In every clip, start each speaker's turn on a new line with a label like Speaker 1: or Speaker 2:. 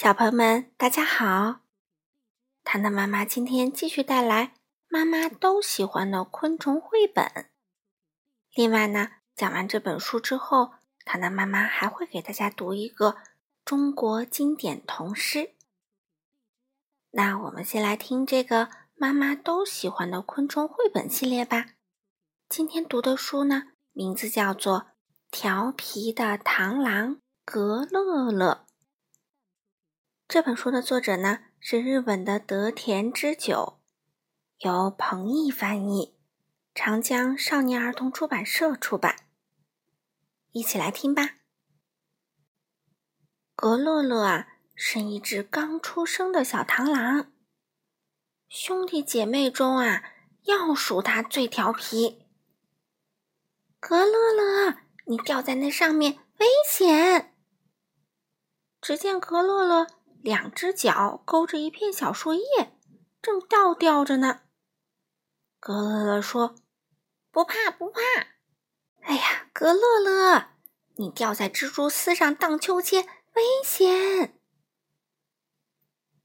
Speaker 1: 小朋友们，大家好！糖糖妈妈今天继续带来妈妈都喜欢的昆虫绘本。另外呢，讲完这本书之后，糖糖妈妈还会给大家读一个中国经典童诗。那我们先来听这个妈妈都喜欢的昆虫绘本系列吧。今天读的书呢，名字叫做《调皮的螳螂格乐乐》。这本书的作者呢是日本的德田之久，由彭毅翻译，长江少年儿童出版社出版。一起来听吧。格洛洛啊，是一只刚出生的小螳螂，兄弟姐妹中啊，要数它最调皮。格洛洛，你掉在那上面危险！只见格洛洛。两只脚勾着一片小树叶，正倒吊着呢。格乐乐说：“不怕，不怕。”哎呀，格乐乐，你吊在蜘蛛丝上荡秋千，危险！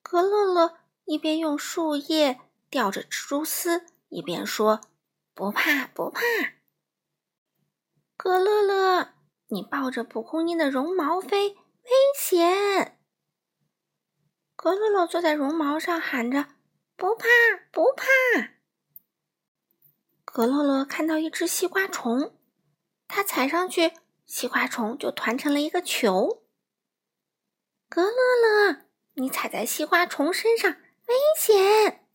Speaker 1: 格乐乐一边用树叶吊着蜘蛛丝，一边说：“不怕，不怕。”格乐乐，你抱着蒲公英的绒毛飞，危险！格乐乐坐在绒毛上，喊着：“不怕，不怕。”格乐乐看到一只西瓜虫，他踩上去，西瓜虫就团成了一个球。格乐乐，你踩在西瓜虫身上，危险！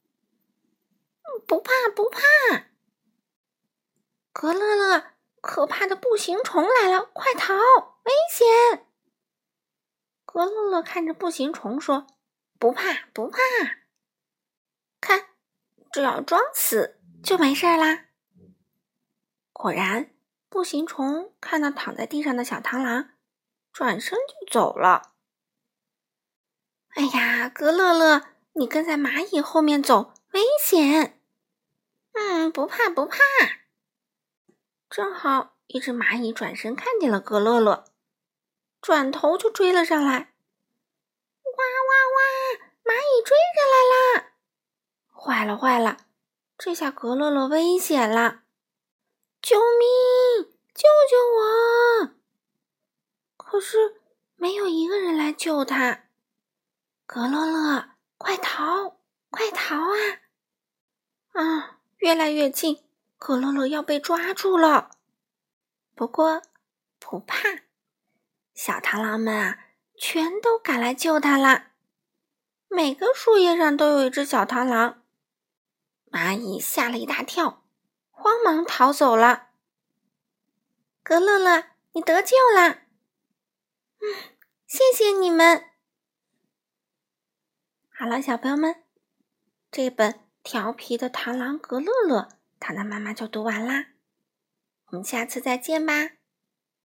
Speaker 1: 不怕，不怕。格乐乐，可怕的步行虫来了，快逃！危险！格乐乐看着步行虫说。不怕不怕，看，只要装死就没事啦。果然，步行虫看到躺在地上的小螳螂，转身就走了。哎呀，格乐乐，你跟在蚂蚁后面走，危险！嗯，不怕不怕。正好一只蚂蚁转身看见了格乐乐，转头就追了上来。啊！蚂蚁追上来啦！坏了坏了，这下格乐乐危险了！救命！救救我！可是没有一个人来救他。格乐乐，快逃！快逃啊！啊，越来越近，格乐乐要被抓住了。不过不怕，小螳螂们啊！全都赶来救他啦！每个树叶上都有一只小螳螂。蚂蚁吓了一大跳，慌忙逃走了。格乐乐，你得救啦！嗯，谢谢你们。好了，小朋友们，这本调皮的螳螂格乐乐，糖糖妈妈就读完啦。我们下次再见吧。